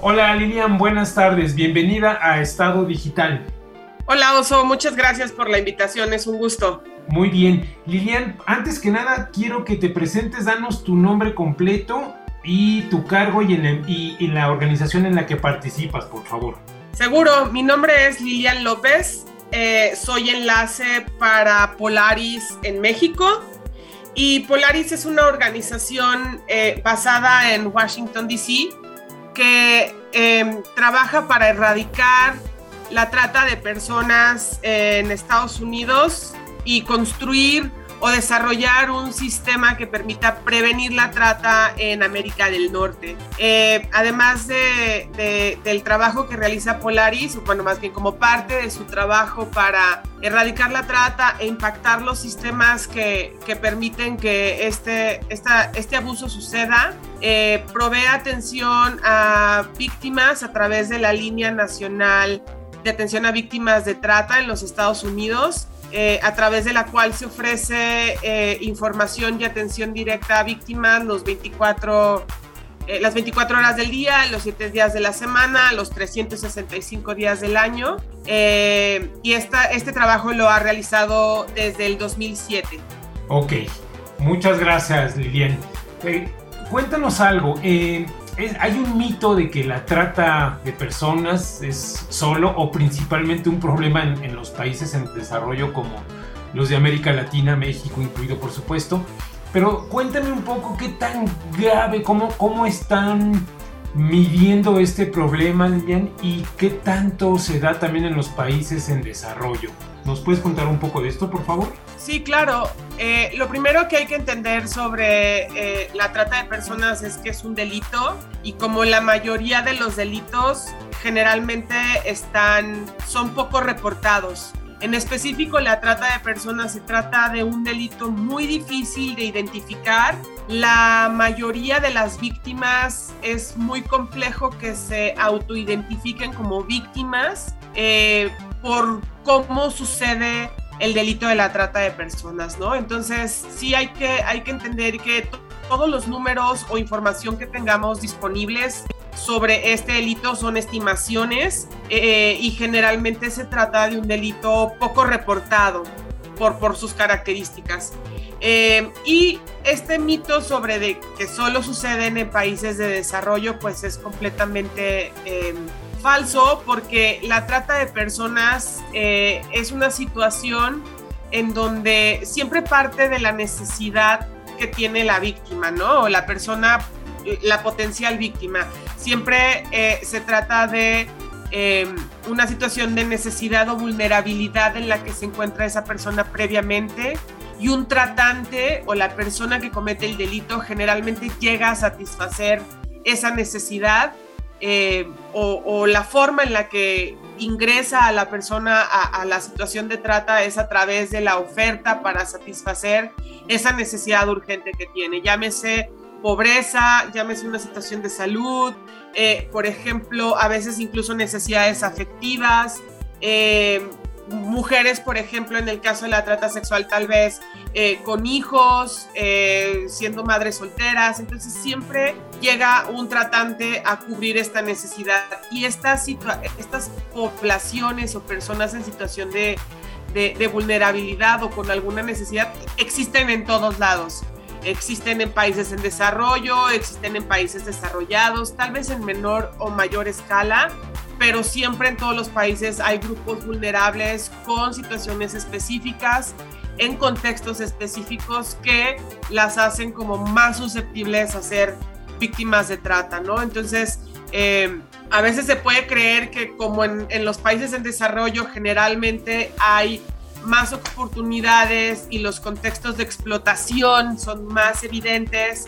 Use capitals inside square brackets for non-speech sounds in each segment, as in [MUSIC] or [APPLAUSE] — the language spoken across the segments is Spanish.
Hola Lilian, buenas tardes, bienvenida a Estado Digital. Hola Oso, muchas gracias por la invitación, es un gusto. Muy bien, Lilian, antes que nada quiero que te presentes, danos tu nombre completo y tu cargo y en, la organización en la que participas, por favor. Seguro, mi nombre es Lilian López, eh, soy enlace para Polaris en México y Polaris es una organización eh, basada en Washington, D.C. que em, trabaja para erradicar la trata de personas en Estados Unidos y construir o desarrollar un sistema que permita prevenir la trata en América del Norte. Eh, además de, del trabajo que realiza Polaris, bueno, más bien como parte de su trabajo para erradicar la trata e impactar los sistemas que, permiten que este, este abuso suceda, eh, provee atención a víctimas a través de la línea nacional de atención a víctimas de trata en los Estados Unidos eh, a través de la cual se ofrece eh, información y atención directa a víctimas los 24, eh, las 24 horas del día, los 7 días de la semana, los 365 días del año. y esta, este trabajo lo ha realizado desde el 2007. Ok, muchas gracias Lilian. cuéntanos algo hay un mito de que la trata de personas es solo o principalmente un problema en, los países en desarrollo como los de América Latina, México incluido por supuesto. Pero cuéntame un poco qué tan grave, cómo, cómo están midiendo este problema, Lilian, y qué tanto se da también en los países en desarrollo. ¿Nos puedes contar un poco de esto, por favor? Sí, claro. Eh, lo primero que hay que entender sobre eh, la trata de personas es que es un delito y como la mayoría de los delitos generalmente están, son poco reportados. En específico, la trata de personas se trata de un delito muy difícil de identificar. La mayoría de las víctimas es muy complejo que se autoidentifiquen como víctimas eh, por cómo sucede el delito de la trata de personas, ¿no? Entonces, sí hay que, hay que entender que todos los números o información que tengamos disponibles sobre este delito son estimaciones eh, y generalmente se trata de un delito poco reportado por, por sus características. Eh, y este mito sobre de que solo suceden en países de desarrollo, pues es completamente eh, falso porque la trata de personas eh, es una situación en donde siempre parte de la necesidad que tiene la víctima, ¿no? O la persona, la potencial víctima. Siempre eh, se trata de em, una situación de necesidad o vulnerabilidad en la que se encuentra esa persona previamente y un tratante o la persona que comete el delito generalmente llega a satisfacer esa necesidad eh, o, la forma en la que ingresa a la persona a, la situación de trata es a través de la oferta para satisfacer esa necesidad urgente que tiene. Llámese pobreza, llámese una situación de salud, eh, por ejemplo, a veces incluso necesidades afectivas, eh, mujeres, por ejemplo, en el caso de la trata sexual, tal vez eh, con hijos, eh, siendo madres solteras. Entonces siempre llega un tratante a cubrir esta necesidad. Y estas, estas poblaciones o personas en situación de, de vulnerabilidad o con alguna necesidad existen en todos lados. Existen en países en desarrollo, existen en países desarrollados, tal vez en menor o mayor escala, pero siempre en todos los países hay grupos vulnerables con situaciones específicas, en contextos específicos que las hacen como más susceptibles a ser víctimas de trata, ¿no? Entonces, eh, a veces se puede creer que como en, en los países en desarrollo generalmente hay más oportunidades y los contextos de explotación son más evidentes,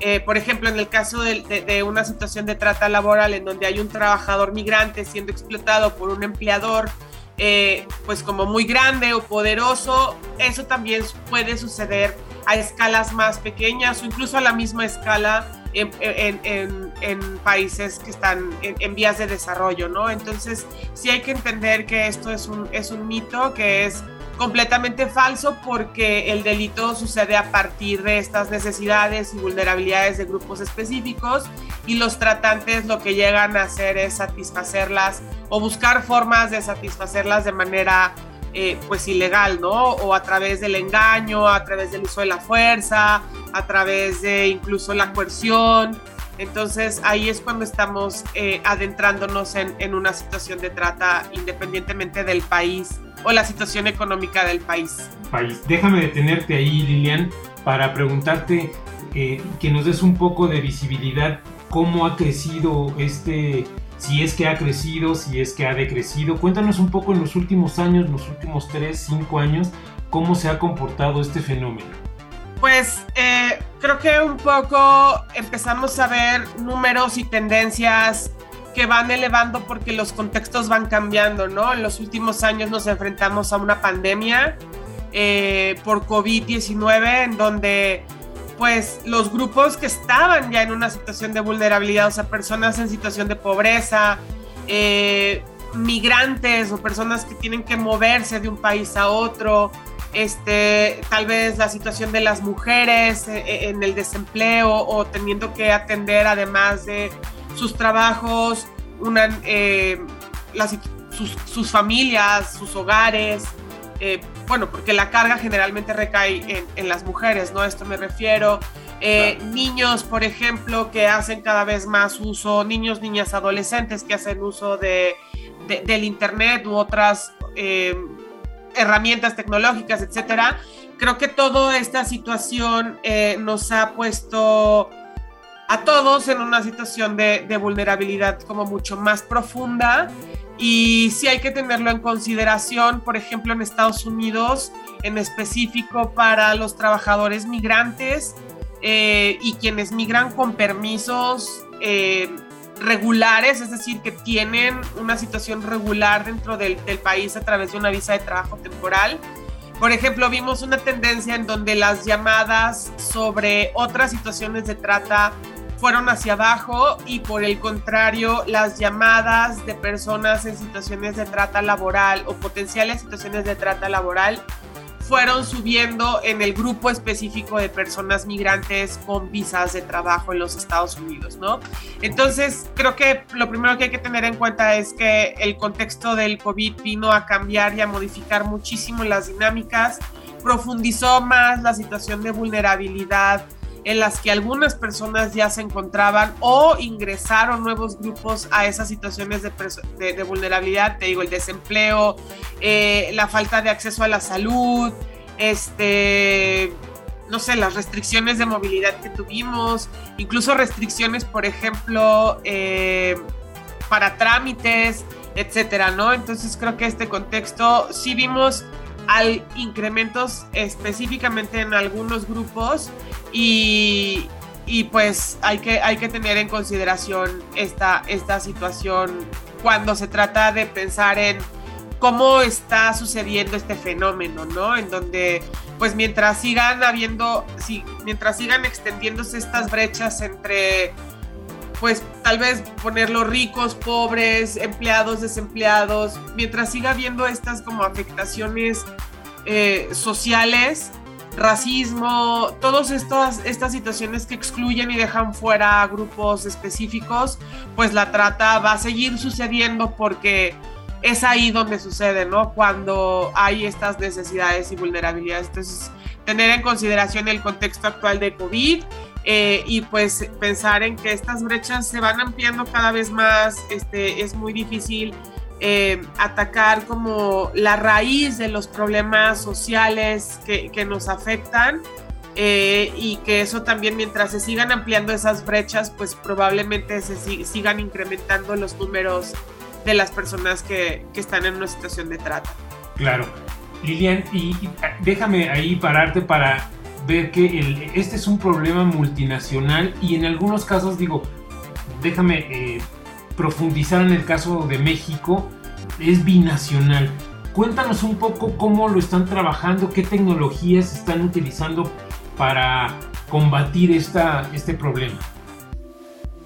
eh, por ejemplo, en el caso de, una situación de trata laboral en donde hay un trabajador migrante siendo explotado por un empleador, eh, pues como muy grande o poderoso, eso también puede suceder a escalas más pequeñas o incluso a la misma escala en, países que están en, vías de desarrollo, ¿no? Entonces sí hay que entender que esto es un, es un mito, que es completamente falso porque el delito sucede a partir de estas necesidades y vulnerabilidades de grupos específicos y los tratantes lo que llegan a hacer es satisfacerlas o buscar formas de satisfacerlas de manera eh, pues ilegal, ¿no? O a través del engaño, a través del uso de la fuerza, a través de incluso la coerción. Entonces ahí es cuando estamos eh, adentrándonos en, en, una situación de trata independientemente del país o la situación económica del país. País. Déjame detenerte ahí, Lilian, para preguntarte eh, que nos des un poco de visibilidad cómo ha crecido este si es que ha crecido, si es que ha decrecido. Cuéntanos un poco en los últimos años, los últimos 3, 5 años, cómo se ha comportado este fenómeno. Pues eh, creo que un poco empezamos a ver números y tendencias que van elevando porque los contextos van cambiando, ¿no? En los últimos años nos enfrentamos a una pandemia eh, por COVID-19 en donde pues los grupos que estaban ya en una situación de vulnerabilidad, o sea, personas en situación de pobreza, eh, migrantes o personas que tienen que moverse de un país a otro, este, tal vez la situación de las mujeres eh, en el desempleo o teniendo que atender además de sus trabajos, una, sus, sus, familias, sus hogares, eh, bueno, porque la carga generalmente recae en, las mujeres, ¿no? Esto me refiero. Eh, niños, por ejemplo, que hacen cada vez más uso, niños, niñas, adolescentes que hacen uso de, del Internet u otras eh, herramientas tecnológicas, etcétera. Creo que toda esta situación nos ha puesto a todos en una situación de, de vulnerabilidad como mucho más profunda y sí hay que tenerlo en consideración, por ejemplo, en Estados Unidos, en específico para los trabajadores migrantes eh, y quienes migran con permisos eh, regulares, es decir, que tienen una situación regular dentro del, del país a través de una visa de trabajo temporal. Por ejemplo, vimos una tendencia en donde las llamadas sobre otras situaciones de trata fueron hacia abajo y por el contrario las llamadas de personas en situaciones de trata laboral o potenciales situaciones de trata laboral fueron subiendo en el grupo específico de personas migrantes con visas de trabajo en los Estados Unidos, ¿no? Entonces, creo que lo primero que hay que tener en cuenta es que el contexto del COVID vino a cambiar y a modificar muchísimo las dinámicas, profundizó más la situación de vulnerabilidad en las que algunas personas ya se encontraban o ingresaron nuevos grupos a esas situaciones de, vulnerabilidad, te digo, el desempleo, eh, la falta de acceso a la salud, este, no sé, las restricciones de movilidad que tuvimos, incluso restricciones, por ejemplo, eh, para trámites, etcétera, ¿no? Entonces creo que este contexto sí vimos hay incrementos específicamente en algunos grupos y, pues hay que, hay que tener en consideración esta, esta situación cuando se trata de pensar en cómo está sucediendo este fenómeno, ¿no? En donde, pues mientras sigan habiendo, si, mientras sigan extendiéndose estas brechas entre pues tal vez ponerlos ricos, pobres, empleados, desempleados, mientras siga habiendo estas como afectaciones eh, sociales, racismo, todas estas, estas situaciones que excluyen y dejan fuera a grupos específicos, pues la trata va a seguir sucediendo porque es ahí donde sucede, ¿no? Cuando hay estas necesidades y vulnerabilidades. Entonces, tener en consideración el contexto actual de COVID eh, y pues pensar en que estas brechas se van ampliando cada vez más, este, es muy difícil eh, atacar como la raíz de los problemas sociales que, que nos afectan eh, y que eso también mientras se sigan ampliando esas brechas, pues probablemente se sigan incrementando los números de las personas que, que están en una situación de trata. Claro. Lilian, y, déjame ahí pararte para ver que el, este es un problema multinacional y en algunos casos digo, déjame eh, profundizar en el caso de México, es binacional. Cuéntanos un poco cómo lo están trabajando, qué tecnologías están utilizando para combatir esta, este problema.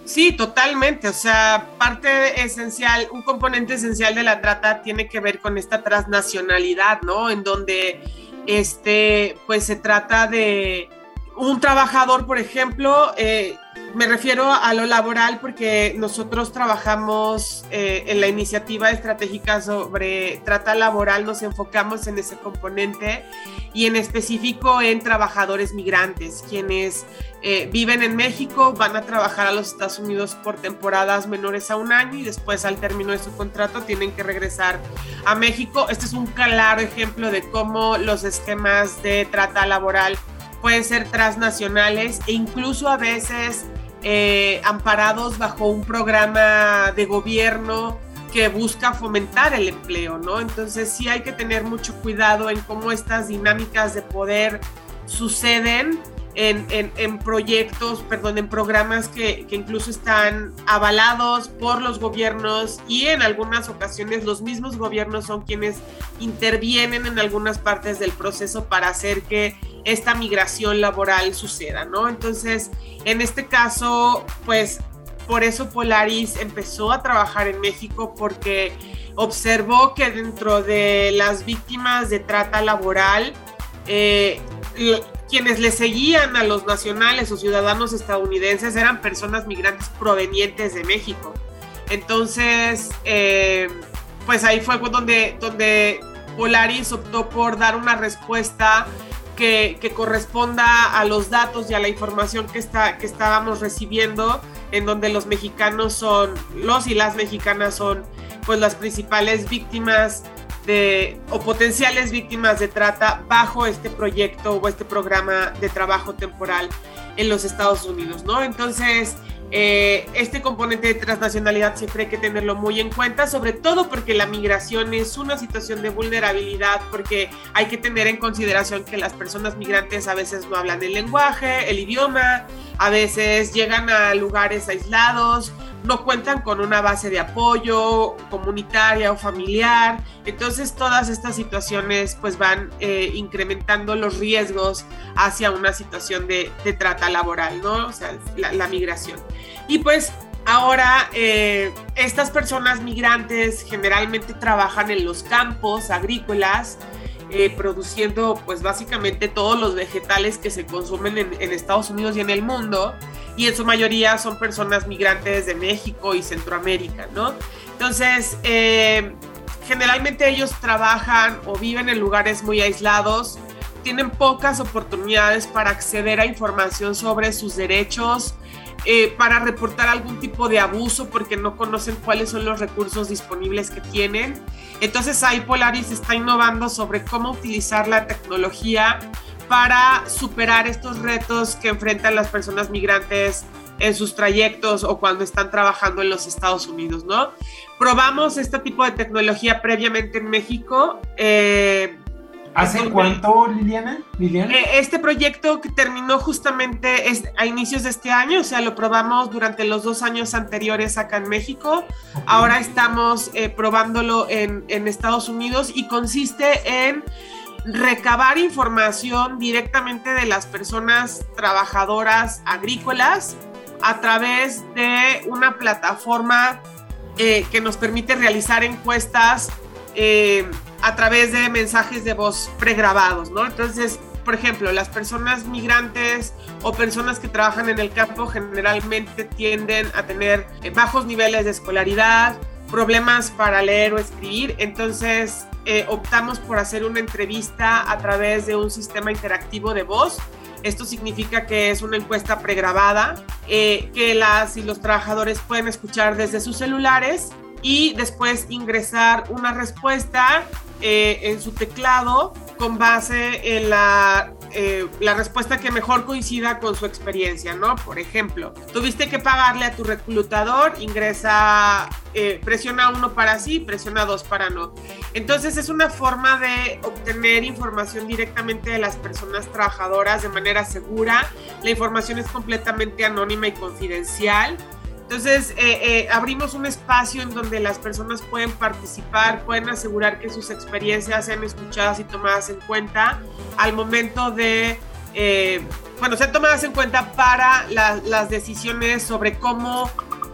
Sí, totalmente. O sea, parte esencial, un componente esencial de la trata tiene que ver con esta transnacionalidad, ¿no? En donde, este, pues se trata de un trabajador, por ejemplo, eh, me refiero a lo laboral porque nosotros trabajamos eh, en la iniciativa estratégica sobre trata laboral, nos enfocamos en ese componente y en específico en trabajadores migrantes, quienes eh, viven en México, van a trabajar a los Estados Unidos por temporadas menores a un año y después al término de su contrato tienen que regresar a México. Este es un claro ejemplo de cómo los esquemas de trata laboral pueden ser transnacionales e incluso a veces eh, amparados bajo un programa de gobierno que busca fomentar el empleo, ¿no? Entonces sí hay que tener mucho cuidado en cómo estas dinámicas de poder suceden en, proyectos, perdón, en programas que, que, incluso están avalados por los gobiernos y en algunas ocasiones los mismos gobiernos son quienes intervienen en algunas partes del proceso para hacer que esta migración laboral suceda, ¿no? Entonces, en este caso, pues por eso Polaris empezó a trabajar en México porque observó que dentro de las víctimas de trata laboral, eh, quienes le seguían a los nacionales o ciudadanos estadounidenses eran personas migrantes provenientes de México. Entonces, eh, pues ahí fue donde, donde Polaris optó por dar una respuesta que, corresponda a los datos y a la información que, está, que estábamos recibiendo, en donde los mexicanos son, los y las mexicanas son pues las principales víctimas de, o potenciales víctimas de trata bajo este proyecto o este programa de trabajo temporal en los Estados Unidos, ¿no? Entonces, eh, este componente de transnacionalidad siempre hay que tenerlo muy en cuenta, sobre todo porque la migración es una situación de vulnerabilidad, porque hay que tener en consideración que las personas migrantes a veces no hablan el lenguaje, el idioma, a veces llegan a lugares aislados, no cuentan con una base de apoyo comunitaria o familiar. Entonces todas estas situaciones pues van eh, incrementando los riesgos hacia una situación de, trata laboral, ¿no? O sea, la, migración. Y pues ahora eh, estas personas migrantes generalmente trabajan en los campos agrícolas. Eh, produciendo pues básicamente todos los vegetales que se consumen en, en Estados Unidos y en el mundo y en su mayoría son personas migrantes de México y Centroamérica, ¿no? Entonces, eh, generalmente ellos trabajan o viven en lugares muy aislados, tienen pocas oportunidades para acceder a información sobre sus derechos, eh, para reportar algún tipo de abuso porque no conocen cuáles son los recursos disponibles que tienen. Entonces ahí Polaris está innovando sobre cómo utilizar la tecnología para superar estos retos que enfrentan las personas migrantes en sus trayectos o cuando están trabajando en los Estados Unidos, ¿no? Probamos este tipo de tecnología previamente en México. Eh, ¿Hace cuánto, Liliana? Eh, este proyecto que terminó justamente a inicios de este año, o sea, lo probamos durante los dos años anteriores acá en México. Ahora estamos eh, probándolo en, en Estados Unidos y consiste en recabar información directamente de las personas trabajadoras agrícolas a través de una plataforma eh, que nos permite realizar encuestas eh, a través de mensajes de voz pregrabados. Entonces, por ejemplo, las personas migrantes o personas que trabajan en el campo generalmente tienden a tener eh, bajos niveles de escolaridad, problemas para leer o escribir, entonces eh, optamos por hacer una entrevista a través de un sistema interactivo de voz. Esto significa que es una encuesta pregrabada eh, que las y los trabajadores pueden escuchar desde sus celulares y después ingresar una respuesta eh, en su teclado con base en la eh, la respuesta que mejor coincida con su experiencia, ¿no? Por ejemplo, tuviste que pagarle a tu reclutador, ingresa, eh, presiona uno para sí, presiona dos para no. Entonces es una forma de obtener información directamente de las personas trabajadoras de manera segura. La información es completamente anónima y confidencial. Entonces, eh, eh, abrimos un espacio en donde las personas pueden participar, pueden asegurar que sus experiencias sean escuchadas y tomadas en cuenta al momento de eh, bueno, sean tomadas en cuenta para las decisiones sobre cómo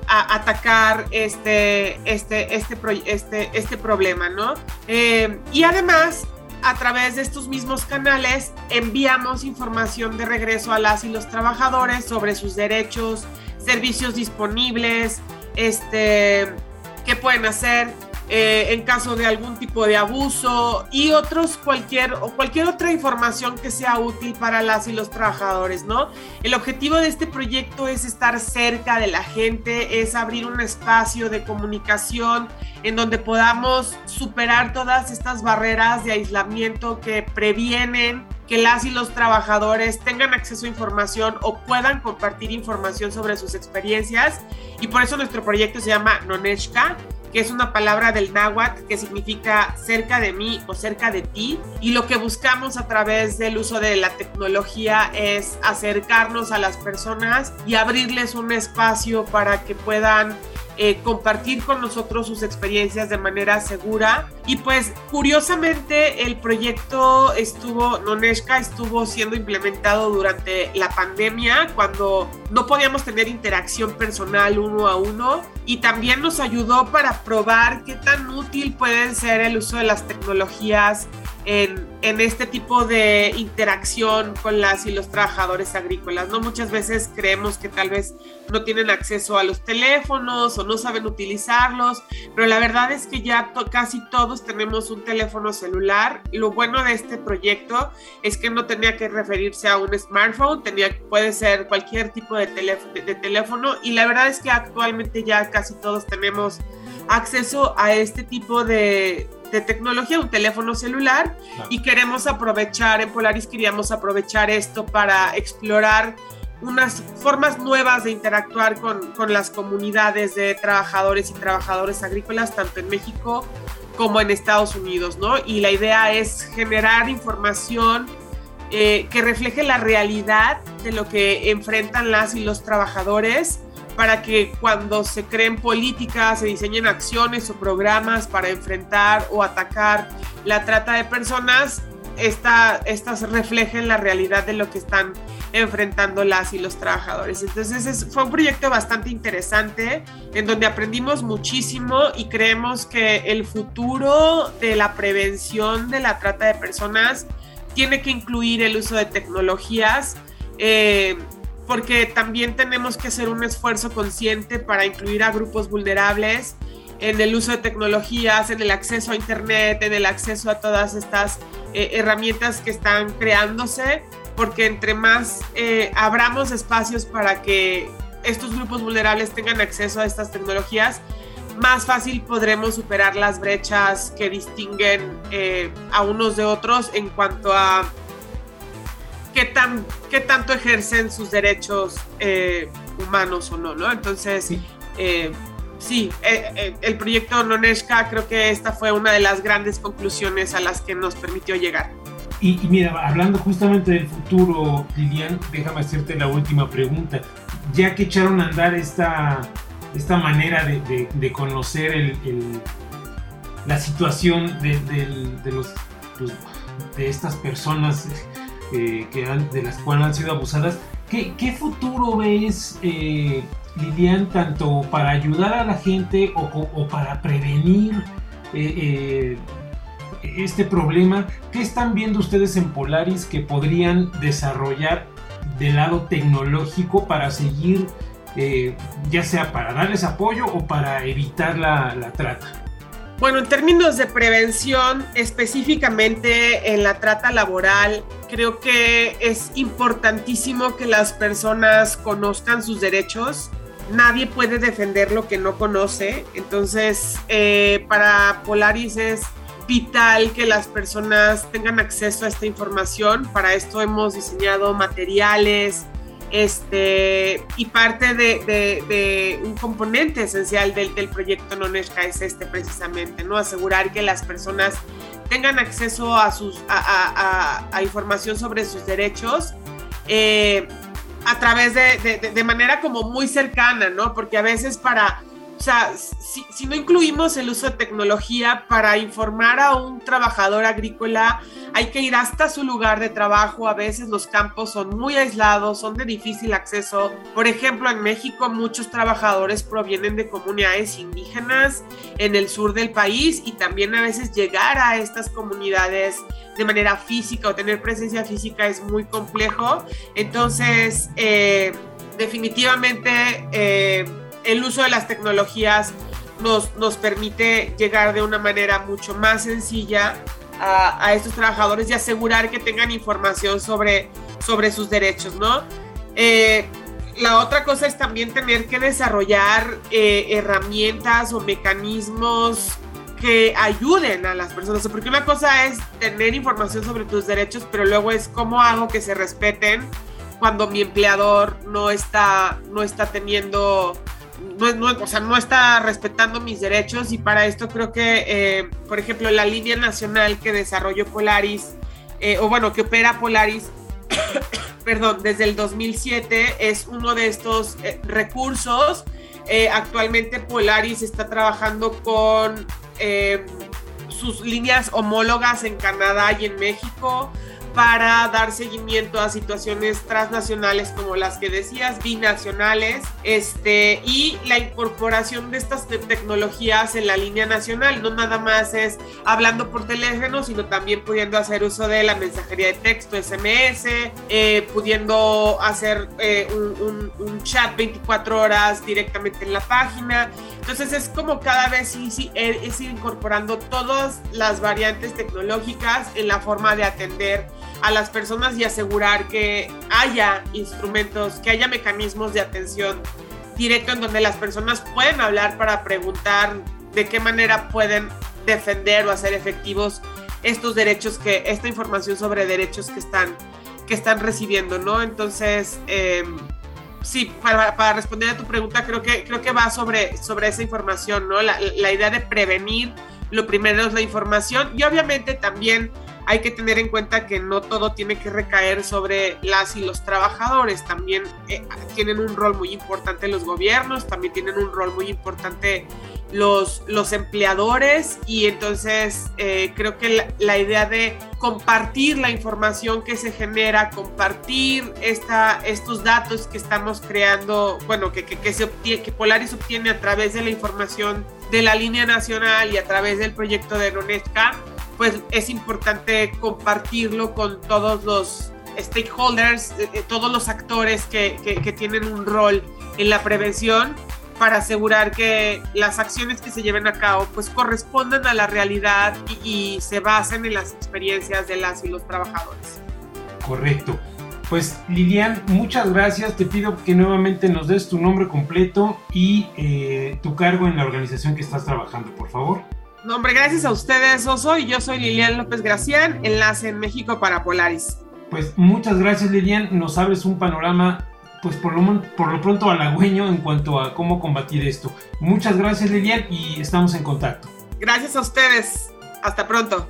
atacar este, este, este, este, este problema, ¿no? Eh, y además, a través de estos mismos canales, enviamos información de regreso a las y los trabajadores sobre sus derechos, servicios disponibles, este, qué pueden hacer, eh, en caso de algún tipo de abuso y otros cualquier o cualquier otra información que sea útil para las y los trabajadores, ¿no? El objetivo de este proyecto es estar cerca de la gente, es abrir un espacio de comunicación en donde podamos superar todas estas barreras de aislamiento que previenen que las y los trabajadores tengan acceso a información o puedan compartir información sobre sus experiencias y por eso nuestro proyecto se llama Noneshka que es una palabra del náhuatl que significa cerca de mí o cerca de ti. Y lo que buscamos a través del uso de la tecnología es acercarnos a las personas y abrirles un espacio para que puedan eh, compartir con nosotros sus experiencias de manera segura. Y pues curiosamente el proyecto estuvo, Noneshka estuvo siendo implementado durante la pandemia cuando no podíamos tener interacción personal uno a uno y también nos ayudó para probar qué tan útil pueden ser el uso de las tecnologías en, este tipo de interacción con las y los trabajadores agrícolas. ¿no? Muchas veces creemos que tal vez no tienen acceso a los teléfonos o no saben utilizarlos, pero la verdad es que ya casi todos tenemos un teléfono celular. Lo bueno de este proyecto es que no tenía que referirse a un smartphone, tenía, puede ser cualquier tipo de de teléfono y la verdad es que actualmente ya casi todos tenemos acceso a este tipo de de tecnología, un teléfono celular, y queremos aprovechar, en Polaris queríamos aprovechar esto para explorar unas formas nuevas de interactuar con, con las comunidades de trabajadores y trabajadoras agrícolas, tanto en México como en Estados Unidos, ¿no? Y la idea es generar información eh, que refleje la realidad de lo que enfrentan las y los trabajadores para que cuando se creen políticas, se diseñen acciones o programas para enfrentar o atacar la trata de personas, estas reflejen la realidad de lo que están enfrentando las y los trabajadores. Entonces fue un proyecto bastante interesante en donde aprendimos muchísimo y creemos que el futuro de la prevención de la trata de personas tiene que incluir el uso de tecnologías. Eh, porque también tenemos que hacer un esfuerzo consciente para incluir a grupos vulnerables en el uso de tecnologías, en el acceso a Internet, en el acceso a todas estas eh, herramientas que están creándose, porque entre más eh, abramos espacios para que estos grupos vulnerables tengan acceso a estas tecnologías, más fácil podremos superar las brechas que distinguen eh, a unos de otros en cuanto a qué, tan, qué tanto ejercen sus derechos eh, humanos o no, ¿no? Entonces, sí, eh, eh, el proyecto Noneshka creo que esta fue una de las grandes conclusiones a las que nos permitió llegar. Y, mira, hablando justamente del futuro, Lilian, déjame hacerte la última pregunta. Ya que echaron a andar esta, esta manera de, conocer el, la situación de, los, pues, de estas personas eh, que de las cuales han sido abusadas. ¿Qué, qué futuro ves, eh, Lilian, tanto para ayudar a la gente o, para prevenir eh, este problema? ¿Qué están viendo ustedes en Polaris que podrían desarrollar del lado tecnológico para seguir, ya sea para darles apoyo o para evitar la, la trata? Bueno, en términos de prevención, específicamente en la trata laboral, creo que es importantísimo que las personas conozcan sus derechos. Nadie puede defender lo que no conoce. Entonces, eh, para Polaris es vital que las personas tengan acceso a esta información. Para esto hemos diseñado materiales, este, y parte de, un componente esencial del, proyecto Noneshka es este precisamente, ¿no? Asegurar que las personas tengan acceso a, sus, a, información sobre sus derechos eh, a través de, de, manera como muy cercana, ¿no? Porque a veces para o sea, si, no incluimos el uso de tecnología para informar a un trabajador agrícola, hay que ir hasta su lugar de trabajo. A veces los campos son muy aislados, son de difícil acceso. Por ejemplo, en México muchos trabajadores provienen de comunidades indígenas en el sur del país y también a veces llegar a estas comunidades de manera física o tener presencia física es muy complejo. Entonces, eh, definitivamente... Eh, el uso de las tecnologías nos, nos permite llegar de una manera mucho más sencilla a, estos trabajadores y asegurar que tengan información sobre, sobre sus derechos, ¿no? Eh, la otra cosa es también tener que desarrollar eh, herramientas o mecanismos que ayuden a las personas, porque una cosa es tener información sobre tus derechos, pero luego es cómo hago que se respeten cuando mi empleador no está, no está teniendo no, o sea, no está respetando mis derechos y para esto creo que, eh, por ejemplo, la línea nacional que desarrolló Polaris, eh, o bueno, que opera Polaris, [COUGHS] perdón, desde el 2007 es uno de estos eh, recursos. actualmente Polaris está trabajando con sus líneas homólogas en Canadá y en México para dar seguimiento a situaciones transnacionales como las que decías, binacionales, este, y la incorporación de estas tecnologías en la línea nacional. No nada más es hablando por teléfono, sino también pudiendo hacer uso de la mensajería de texto, SMS, eh, pudiendo hacer eh, un, chat 24 horas directamente en la página. Entonces es como cada vez sí, es ir incorporando todas las variantes tecnológicas en la forma de atender a las personas y asegurar que haya instrumentos, que haya mecanismos de atención directo en donde las personas pueden hablar para preguntar de qué manera pueden defender o hacer efectivos estos derechos que esta información sobre derechos que están que están recibiendo, ¿no? Entonces, em, sí, para, responder a tu pregunta, creo que, creo que va sobre, sobre esa información, ¿no? La, la idea de prevenir, lo primero es la información y obviamente también hay que tener en cuenta que no todo tiene que recaer sobre las y los trabajadores, también eh, tienen un rol muy importante los gobiernos, también tienen un rol muy importante los, los empleadores. Y entonces eh, creo que la, idea de compartir la información que se genera, compartir esta, estos datos que estamos creando, bueno, que, que, se obtiene, que Polaris obtiene a través de la información de la línea nacional y a través del proyecto de Ronesca, pues es importante compartirlo con todos los stakeholders, eh, eh, todos los actores que, que, tienen un rol en la prevención para asegurar que las acciones que se lleven a cabo pues correspondan a la realidad y, y, se basen en las experiencias de las y los trabajadores. Correcto. Pues Lilian, muchas gracias. Te pido que nuevamente nos des tu nombre completo y eh, tu cargo en la organización que estás trabajando, por favor. No, hombre, gracias a ustedes, Oso, y yo soy Lilian López Gracián, enlace en México para Polaris. Pues muchas gracias, Lilian. Nos abres un panorama, pues por lo, por lo pronto halagüeño en cuanto a cómo combatir esto. Muchas gracias, Lilian, y estamos en contacto. Gracias a ustedes. Hasta pronto.